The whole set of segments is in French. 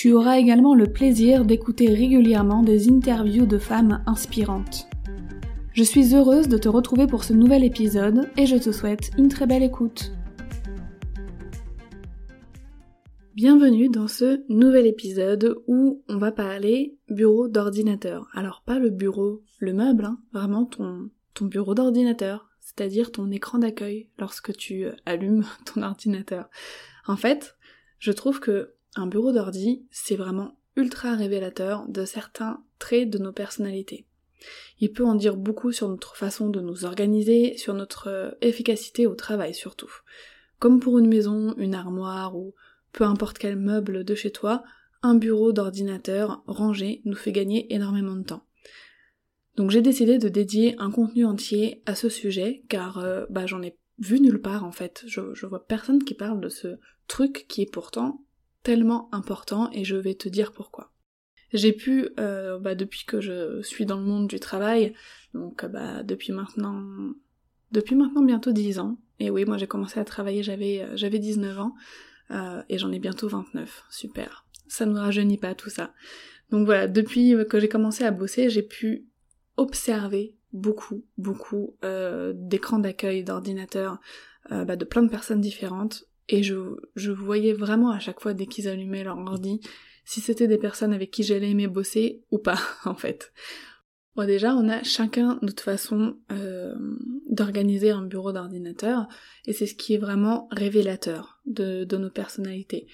Tu auras également le plaisir d'écouter régulièrement des interviews de femmes inspirantes. Je suis heureuse de te retrouver pour ce nouvel épisode et je te souhaite une très belle écoute. Bienvenue dans ce nouvel épisode où on va parler bureau d'ordinateur. Alors pas le bureau, le meuble, hein, vraiment ton, ton bureau d'ordinateur, c'est-à-dire ton écran d'accueil lorsque tu allumes ton ordinateur. En fait, je trouve que un bureau d'ordi, c'est vraiment ultra révélateur de certains traits de nos personnalités. Il peut en dire beaucoup sur notre façon de nous organiser, sur notre euh, efficacité au travail surtout. Comme pour une maison, une armoire ou peu importe quel meuble de chez toi, un bureau d'ordinateur rangé nous fait gagner énormément de temps. Donc j'ai décidé de dédier un contenu entier à ce sujet car euh, bah, j'en ai vu nulle part en fait. Je, je vois personne qui parle de ce truc qui est pourtant tellement important et je vais te dire pourquoi. J'ai pu, euh, bah, depuis que je suis dans le monde du travail, donc bah, depuis maintenant depuis maintenant bientôt 10 ans, et oui moi j'ai commencé à travailler, j'avais euh, j'avais 19 ans, euh, et j'en ai bientôt 29, super. Ça ne rajeunit pas tout ça. Donc voilà, depuis que j'ai commencé à bosser, j'ai pu observer beaucoup, beaucoup euh, d'écrans d'accueil, d'ordinateurs, euh, bah, de plein de personnes différentes, et je, voyais vraiment à chaque fois dès qu'ils allumaient leur ordi si c'était des personnes avec qui j'allais aimer bosser ou pas en fait. Bon déjà on a chacun notre façon euh, d'organiser un bureau d'ordinateur et c'est ce qui est vraiment révélateur de, de nos personnalités.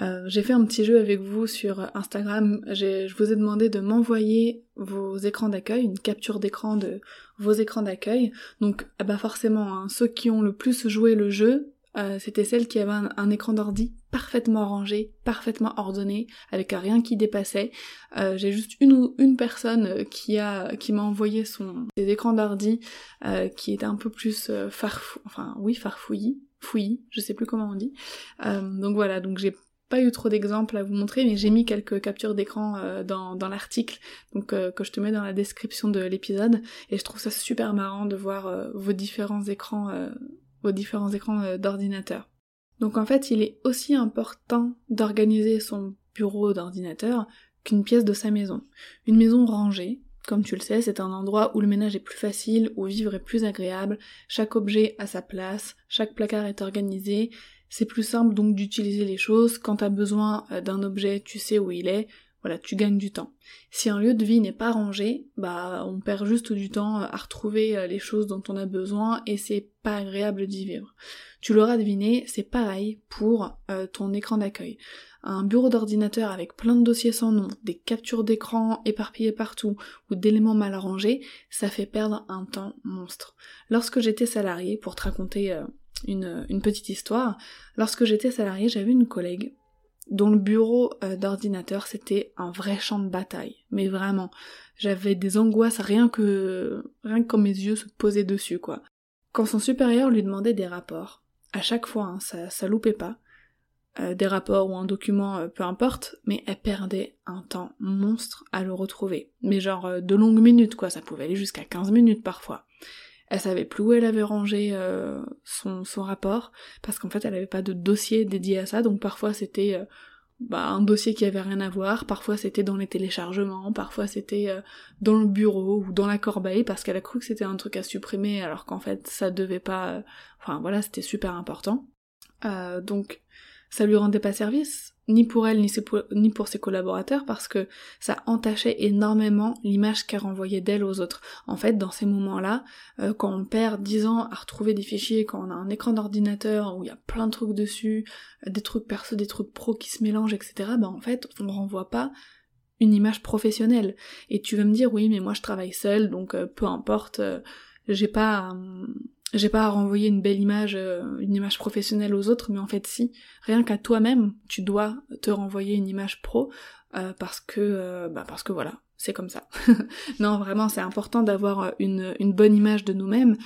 Euh, j'ai fait un petit jeu avec vous sur Instagram, je vous ai demandé de m'envoyer vos écrans d'accueil, une capture d'écran de vos écrans d'accueil. Donc ah bah forcément, hein, ceux qui ont le plus joué le jeu, euh, c'était celle qui avait un, écran d'ordi parfaitement rangé, parfaitement ordonné, avec rien qui dépassait. Euh, j'ai juste une une personne euh, qui a qui m'a envoyé son ses écrans d'ordi qui était un peu plus farfou, enfin oui farfouillis, fouillis, je sais plus comment on dit. donc voilà, donc j'ai pas eu trop d'exemples à vous montrer, mais j'ai mis quelques captures d'écran dans, dans l'article, donc que je te mets dans la description de l'épisode, et je trouve ça super marrant de voir vos différents écrans vos différents écrans euh, d'ordinateur. Donc en fait, il est aussi important d'organiser son bureau d'ordinateur qu'une pièce de sa maison. Une maison rangée, comme tu le sais, c'est un endroit où le ménage est plus facile, où vivre est plus agréable, chaque objet a sa place, chaque placard est organisé, c'est plus simple donc d'utiliser les choses, quand t'as besoin euh, d'un objet, tu sais où il est, voilà, tu gagnes du temps. Si un lieu de vie n'est pas rangé, bah on perd juste du temps à retrouver euh, les choses dont on a besoin et c'est pas agréable d'y vivre. Tu l'auras deviné, c'est pareil pour euh, ton écran d'accueil. Un bureau d'ordinateur avec plein de dossiers sans nom, des captures d'écran éparpillées partout ou d'éléments mal rangés, ça fait perdre un temps monstre. Lorsque j'étais salarié, pour te raconter euh, une, une petite histoire, lorsque j'étais salarié, j'avais une collègue dont le bureau euh, d'ordinateur c'était un vrai champ de bataille. Mais vraiment, j'avais des angoisses rien que rien que quand mes yeux se posaient dessus quoi. quand son supérieur lui demandait des rapports, à chaque fois, hein, ça, ça loupait pas, euh, des rapports ou un document, euh, peu importe, mais elle perdait un temps monstre à le retrouver. Mais genre euh, de longues minutes, quoi, ça pouvait aller jusqu'à 15 minutes parfois. Elle savait plus où elle avait rangé son, son rapport, parce qu'en fait elle avait pas de dossier dédié à ça, donc parfois c'était bah, un dossier qui avait rien à voir, parfois c'était dans les téléchargements, parfois c'était dans le bureau ou dans la corbeille, parce qu'elle a cru que c'était un truc à supprimer, alors qu'en fait ça devait pas... Enfin voilà, c'était super important. donc ça lui rendait pas service, ni pour elle, ni, pour ses collaborateurs, parce que ça entachait énormément l'image qu'elle renvoyait d'elle aux autres. En fait, dans ces moments-là, euh, quand on perd 10 ans à retrouver des fichiers, quand on a un écran d'ordinateur où il y a plein de trucs dessus, euh, des trucs perso, des trucs pro qui se mélangent, etc., ben en fait, on renvoie pas une image professionnelle. Et tu vas me dire, oui, mais moi je travaille seule, donc euh, peu importe, j'ai pas j'ai pas à renvoyer une belle image, euh, une image professionnelle aux autres, mais en fait si, rien qu'à toi-même, tu dois te renvoyer une image pro euh, parce que, euh, bah parce que voilà, c'est comme ça. non, vraiment, c'est important d'avoir une, une bonne image de nous-mêmes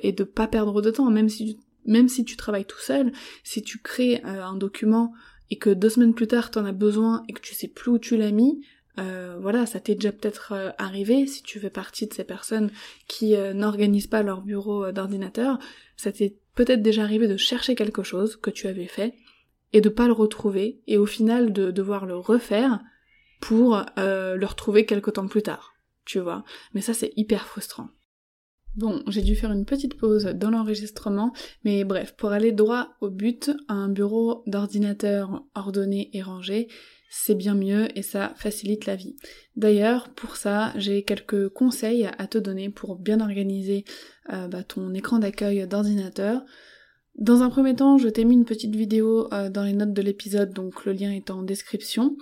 et de pas perdre de temps, même si même si tu travailles tout seul, si tu crées un document et que deux semaines plus tard t'en as besoin et que tu sais plus où tu l'as mis, euh, voilà, ça t'est déjà peut-être euh, arrivé si tu fais partie de ces personnes qui euh, n'organisent pas leur bureau d'ordinateur, ça t'est peut-être déjà arrivé de chercher quelque chose que tu avais fait et de pas le retrouver et au final de devoir le refaire pour le retrouver quelque temps plus tard, tu vois. Mais ça c'est hyper frustrant. Bon, j'ai dû faire une petite pause dans l'enregistrement, mais bref, pour aller droit au but, un bureau d'ordinateur ordonné et rangé, c'est bien mieux et ça facilite la vie. D'ailleurs, pour ça, j'ai quelques conseils à te donner pour bien organiser euh, bah, ton écran d'accueil d'ordinateur. Dans un premier temps, je t'ai mis une petite vidéo euh, dans les notes de l'épisode, donc le lien est en description.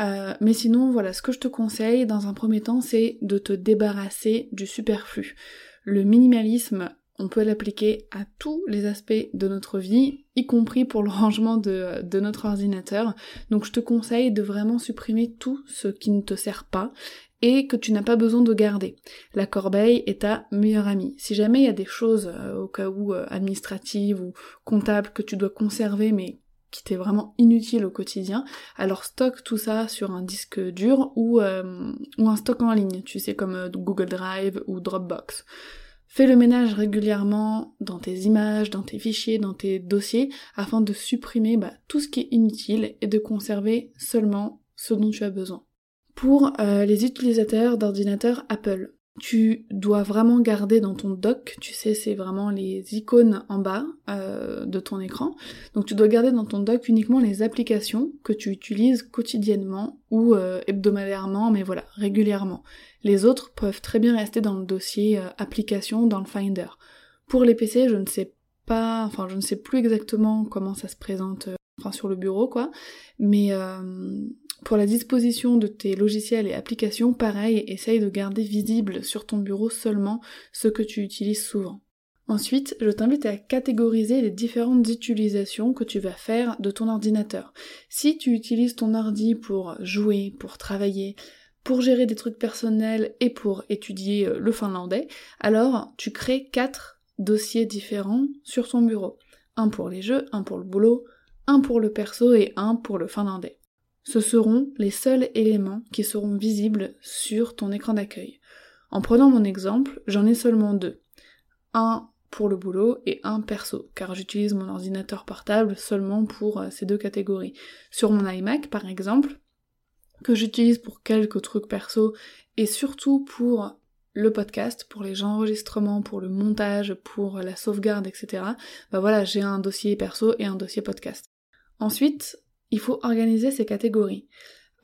Euh, mais sinon, voilà, ce que je te conseille dans un premier temps, c'est de te débarrasser du superflu. Le minimalisme on peut l'appliquer à tous les aspects de notre vie, y compris pour le rangement de, notre ordinateur. Donc je te conseille de vraiment supprimer tout ce qui ne te sert pas et que tu n'as pas besoin de garder. La corbeille est ta meilleure amie. Si jamais il y a des choses euh, au cas où euh, administratives ou comptables que tu dois conserver mais qui t'est vraiment inutile au quotidien, alors stocke tout ça sur un disque dur ou, euh, ou un stock en ligne, tu sais comme Google Drive ou Dropbox. Fais le ménage régulièrement dans tes images, dans tes fichiers, dans tes dossiers, afin de supprimer bah, tout ce qui est inutile et de conserver seulement ce dont tu as besoin. Pour euh, les utilisateurs d'ordinateurs Apple, tu dois vraiment garder dans ton dock, tu sais, c'est vraiment les icônes en bas euh, de ton écran. Donc tu dois garder dans ton dock uniquement les applications que tu utilises quotidiennement ou euh, hebdomadairement, mais voilà, régulièrement. Les autres peuvent très bien rester dans le dossier euh, application dans le Finder. Pour les PC, je ne sais pas, enfin je ne sais plus exactement comment ça se présente enfin sur le bureau quoi, mais pour la disposition de tes logiciels et applications, pareil, essaye de garder visible sur ton bureau seulement ce que tu utilises souvent. Ensuite, je t'invite à catégoriser les différentes utilisations que tu vas faire de ton ordinateur. Si tu utilises ton ordi pour jouer, pour travailler, pour gérer des trucs personnels et pour étudier euh, le finlandais, alors tu crées quatre dossiers différents sur ton bureau. Un pour les jeux, un pour le boulot, un pour le perso et un pour le finlandais ce seront les seuls éléments qui seront visibles sur ton écran d'accueil. En prenant mon exemple, j'en ai seulement deux. Un pour le boulot et un perso, car j'utilise mon ordinateur portable seulement pour euh, ces deux catégories. Sur mon iMac, par exemple, que j'utilise pour quelques trucs perso et surtout pour le podcast, pour les enregistrements, pour le montage, pour la sauvegarde, etc. Bah voilà, j'ai un dossier perso et un dossier podcast. Ensuite, il faut organiser ces catégories.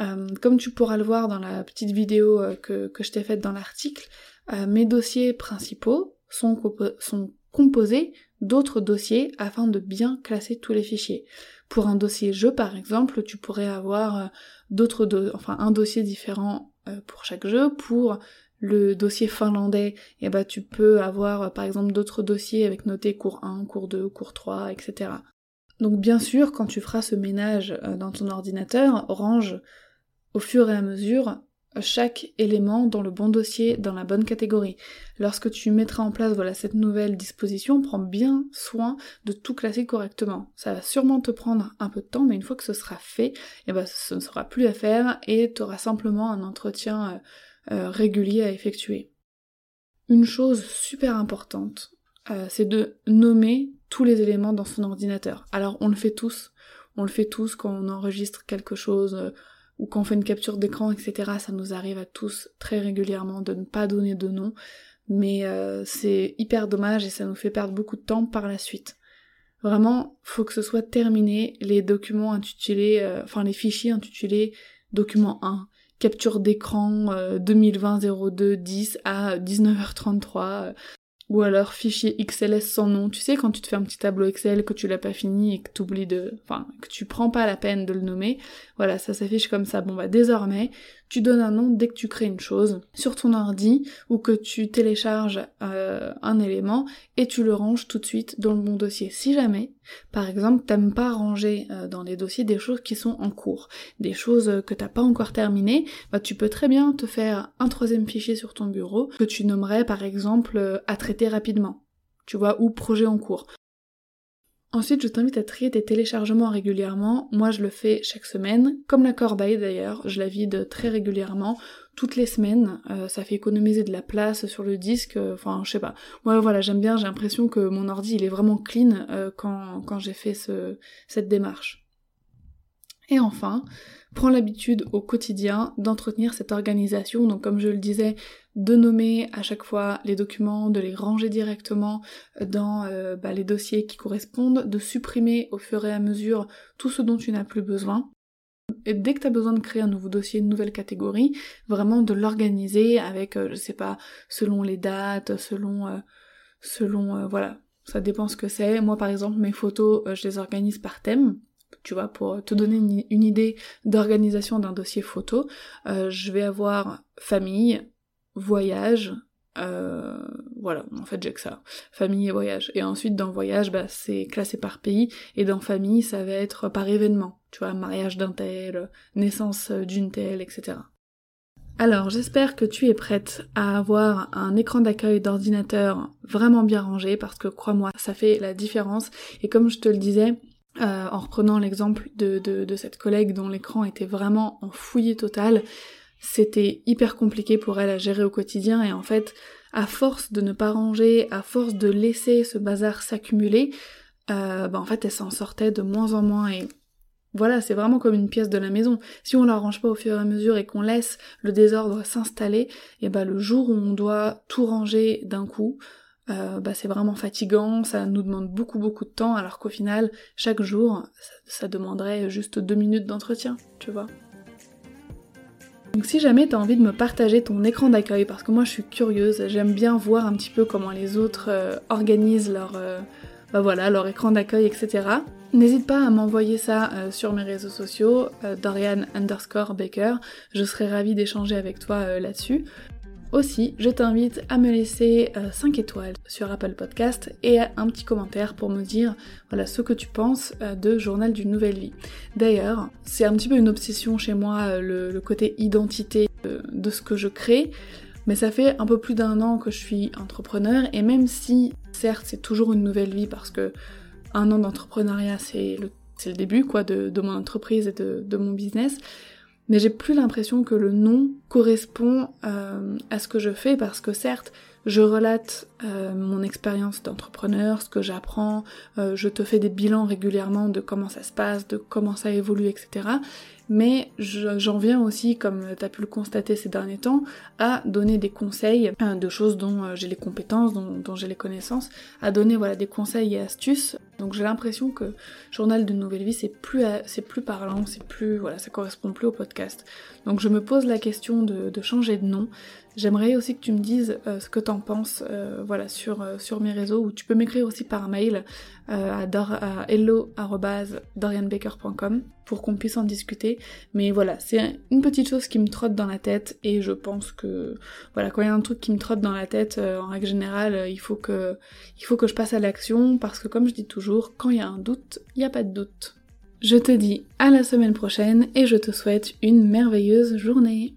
Euh, comme tu pourras le voir dans la petite vidéo euh, que, je t'ai faite dans l'article, euh, mes dossiers principaux sont, composés d'autres dossiers afin de bien classer tous les fichiers. Pour un dossier jeu par exemple, tu pourrais avoir d'autres enfin un dossier différent pour chaque jeu. Pour le dossier finlandais, eh ben, tu peux avoir par exemple d'autres dossiers avec noté cours 1, cours 2, cours 3, etc. Donc bien sûr, quand tu feras ce ménage euh, dans ton ordinateur, range au fur et à mesure chaque élément dans le bon dossier, dans la bonne catégorie. Lorsque tu mettras en place voilà cette nouvelle disposition, prends bien soin de tout classer correctement. Ça va sûrement te prendre un peu de temps, mais une fois que ce sera fait, eh ben, ce ne sera plus à faire et tu auras simplement un entretien euh, euh, régulier à effectuer. Une chose super importante, c'est de nommer tous les éléments dans son ordinateur. Alors on le fait tous, on le fait tous quand on enregistre quelque chose ou quand on fait une capture d'écran, etc. Ça nous arrive à tous très régulièrement de ne pas donner de nom, mais euh, c'est hyper dommage et ça nous fait perdre beaucoup de temps par la suite. Vraiment, faut que ce soit terminé les documents intitulés, euh, enfin les fichiers intitulés document 1, capture d'écran 2020 02 10 à 19h33, ou alors fichier XLS sans nom. Tu sais, quand tu te fais un petit tableau Excel, que tu l'as pas fini et que tu oublies de. Enfin, que tu prends pas la peine de le nommer. Voilà, ça s'affiche comme ça. Bon bah désormais, tu donnes un nom dès que tu crées une chose sur ton ordi ou que tu télécharges euh, un élément et tu le ranges tout de suite dans le bon dossier. Si jamais, par exemple, t'aimes pas ranger euh, dans les dossiers des choses qui sont en cours, des choses que t'as pas encore terminées, bah tu peux très bien te faire un troisième fichier sur ton bureau que tu nommerais par exemple euh, à traiter rapidement tu vois, ou projet en cours. Ensuite, je t'invite à trier tes téléchargements régulièrement. Moi, je le fais chaque semaine, comme la corbeille d'ailleurs. Je la vide très régulièrement, toutes les semaines. Euh, ça fait économiser de la place sur le disque. Euh, enfin, je sais pas. Moi, voilà, j'aime bien. J'ai l'impression que mon ordi, il est vraiment clean euh, quand, quand j'ai fait ce, cette démarche. Et enfin, prends l'habitude au quotidien d'entretenir cette organisation. Donc comme je le disais, de nommer à chaque fois les documents, de les ranger directement dans euh, bah, les dossiers qui correspondent, de supprimer au fur et à mesure tout ce dont tu n'as plus besoin. Et dès que tu as besoin de créer un nouveau dossier, une nouvelle catégorie, vraiment de l'organiser avec, euh, je sais pas, selon les dates, selon, euh, selon, voilà, ça dépend ce que c'est. Moi par exemple, mes photos, je les organise par thème tu vois, pour te donner une, idée d'organisation d'un dossier photo, euh, je vais avoir famille, voyage, euh, voilà, en fait j'ai que ça, famille et voyage. Et ensuite dans voyage, bah, c'est classé par pays, et dans famille, ça va être par événement, tu vois, mariage d'un tel, naissance d'une telle, etc. Alors j'espère que tu es prête à avoir un écran d'accueil d'ordinateur vraiment bien rangé parce que crois-moi ça fait la différence et comme je te le disais euh, en reprenant l'exemple de, cette collègue dont l'écran était vraiment en fouillis total, c'était hyper compliqué pour elle à gérer au quotidien et en fait, à force de ne pas ranger, à force de laisser ce bazar s'accumuler, euh, bah en fait elle s'en sortait de moins en moins et voilà, c'est vraiment comme une pièce de la maison. Si on la range pas au fur et à mesure et qu'on laisse le désordre s'installer, et bah le jour où on doit tout ranger d'un coup, euh, bah, c'est vraiment fatigant, ça nous demande beaucoup beaucoup de temps, alors qu'au final, chaque jour, ça, demanderait juste deux minutes d'entretien, tu vois. Donc si jamais t'as envie de me partager ton écran d'accueil, parce que moi je suis curieuse, j'aime bien voir un petit peu comment les autres euh, organisent leur, euh, bah leur écran d'accueil, etc. N'hésite pas à m'envoyer ça sur mes réseaux sociaux, Dorian underscore Baker, je serais ravie d'échanger avec toi là-dessus. Aussi, je t'invite à me laisser 5 euh, étoiles sur Apple Podcast et un petit commentaire pour me dire voilà ce que tu penses euh, de Journal d'une nouvelle vie. D'ailleurs, c'est un petit peu une obsession chez moi euh, le, côté identité de ce que je crée. Mais ça fait un peu plus d'un an que je suis entrepreneur et même si certes c'est toujours une nouvelle vie parce que un an d'entrepreneuriat c'est le, début quoi de, mon entreprise et de mon business, mais j'ai plus l'impression que le nom correspond euh, à ce que je fais parce que certes, je relate euh, mon expérience d'entrepreneur, ce que j'apprends, euh, je te fais des bilans régulièrement de comment ça se passe, de comment ça évolue, etc. Mais j'en viens aussi, comme tu as pu le constater ces derniers temps, à donner des conseils de choses dont j'ai les compétences, dont, j'ai les connaissances, à donner voilà des conseils et astuces donc j'ai l'impression que journal de nouvelle vie c'est plus parlant, c'est plus voilà, ça correspond plus au podcast. Donc je me pose la question de, changer de nom. J'aimerais aussi que tu me dises euh, ce que t'en penses euh, euh, sur mes réseaux ou tu peux m'écrire aussi par mail à, à hello@dorianbaker.com pour qu'on puisse en discuter. Mais voilà, c'est une petite chose qui me trotte dans la tête et je pense que voilà, quand il y a un truc qui me trotte dans la tête en règle générale, il faut que je passe à l'action parce que comme je dis toujours quand il y a un doute, il n'y a pas de doute. Je te dis à la semaine prochaine et je te souhaite une merveilleuse journée.